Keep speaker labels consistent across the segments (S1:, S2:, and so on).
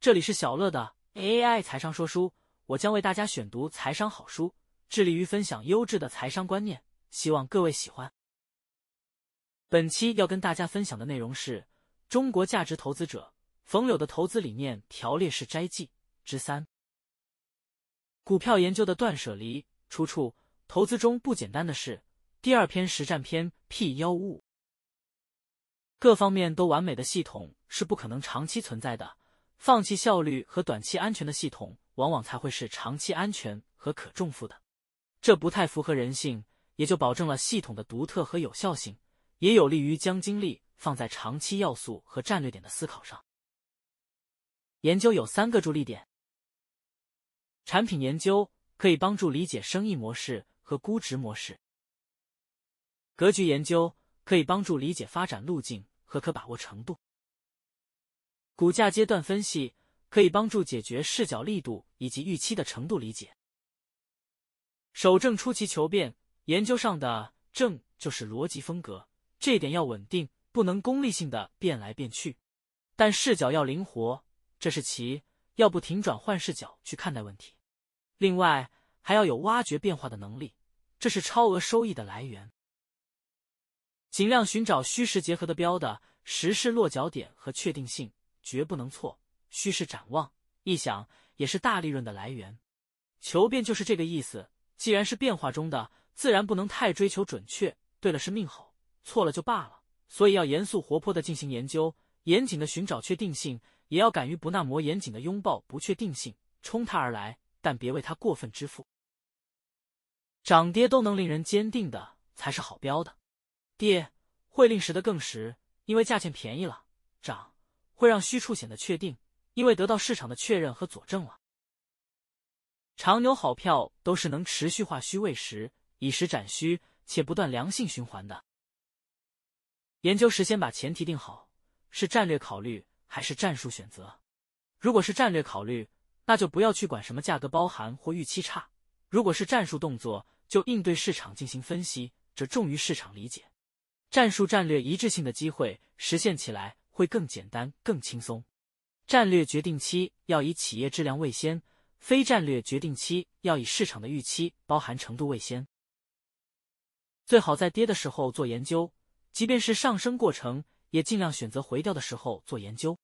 S1: 这里是小乐的 AI 财商说书，我将为大家选读财商好书，致力于分享优质的财商观念，希望各位喜欢。本期要跟大家分享的内容是中国价值投资者冯柳的投资理念条列式摘记之三：股票研究的断舍离出处，投资中不简单的是第二篇实战篇 P 幺五五。各方面都完美的系统是不可能长期存在的，放弃效率和短期安全的系统，往往才会是长期安全和可重复的。这不太符合人性，也就保证了系统的独特和有效性，也有利于将精力放在长期要素和战略点的思考上。研究有三个助力点：产品研究可以帮助理解生意模式和估值模式；格局研究。可以帮助理解发展路径和可把握程度。股价阶段分析可以帮助解决视角力度以及预期的程度理解。守正出奇求变，研究上的正就是逻辑风格，这点要稳定，不能功利性的变来变去，但视角要灵活，这是其要不停转换视角去看待问题。另外还要有挖掘变化的能力，这是超额收益的来源。尽量寻找虚实结合的标的，实事落脚点和确定性绝不能错。虚实展望，一想也是大利润的来源。求变就是这个意思。既然是变化中的，自然不能太追求准确。对了是命好，错了就罢了。所以要严肃活泼的进行研究，严谨的寻找确定性，也要敢于不那么严谨的拥抱不确定性，冲它而来，但别为它过分支付。涨跌都能令人坚定的，才是好标的。跌会令时的更实，因为价钱便宜了；涨会让虚处显得确定，因为得到市场的确认和佐证了。长牛好票都是能持续化虚位实，以实展虚，且不断良性循环的。研究时先把前提定好，是战略考虑还是战术选择？如果是战略考虑，那就不要去管什么价格包含或预期差；如果是战术动作，就应对市场进行分析，这重于市场理解。战术战略一致性的机会实现起来会更简单、更轻松。战略决定期要以企业质量为先，非战略决定期要以市场的预期包含程度为先。最好在跌的时候做研究，即便是上升过程，也尽量选择回调的时候做研究。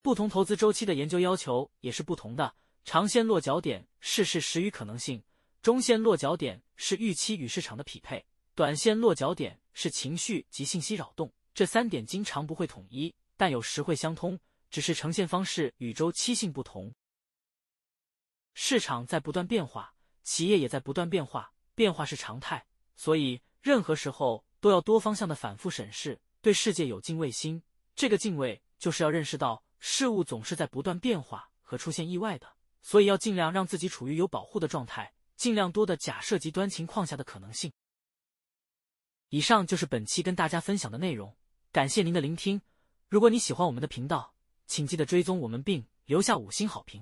S1: 不同投资周期的研究要求也是不同的。长线落脚点是事实与可能性，中线落脚点是预期与市场的匹配。短线落脚点是情绪及信息扰动，这三点经常不会统一，但有时会相通，只是呈现方式与周期性不同。市场在不断变化，企业也在不断变化，变化是常态，所以任何时候都要多方向的反复审视，对世界有敬畏心。这个敬畏就是要认识到事物总是在不断变化和出现意外的，所以要尽量让自己处于有保护的状态，尽量多的假设极端情况下的可能性。以上就是本期跟大家分享的内容，感谢您的聆听。如果你喜欢我们的频道，请记得追踪我们并留下五星好评。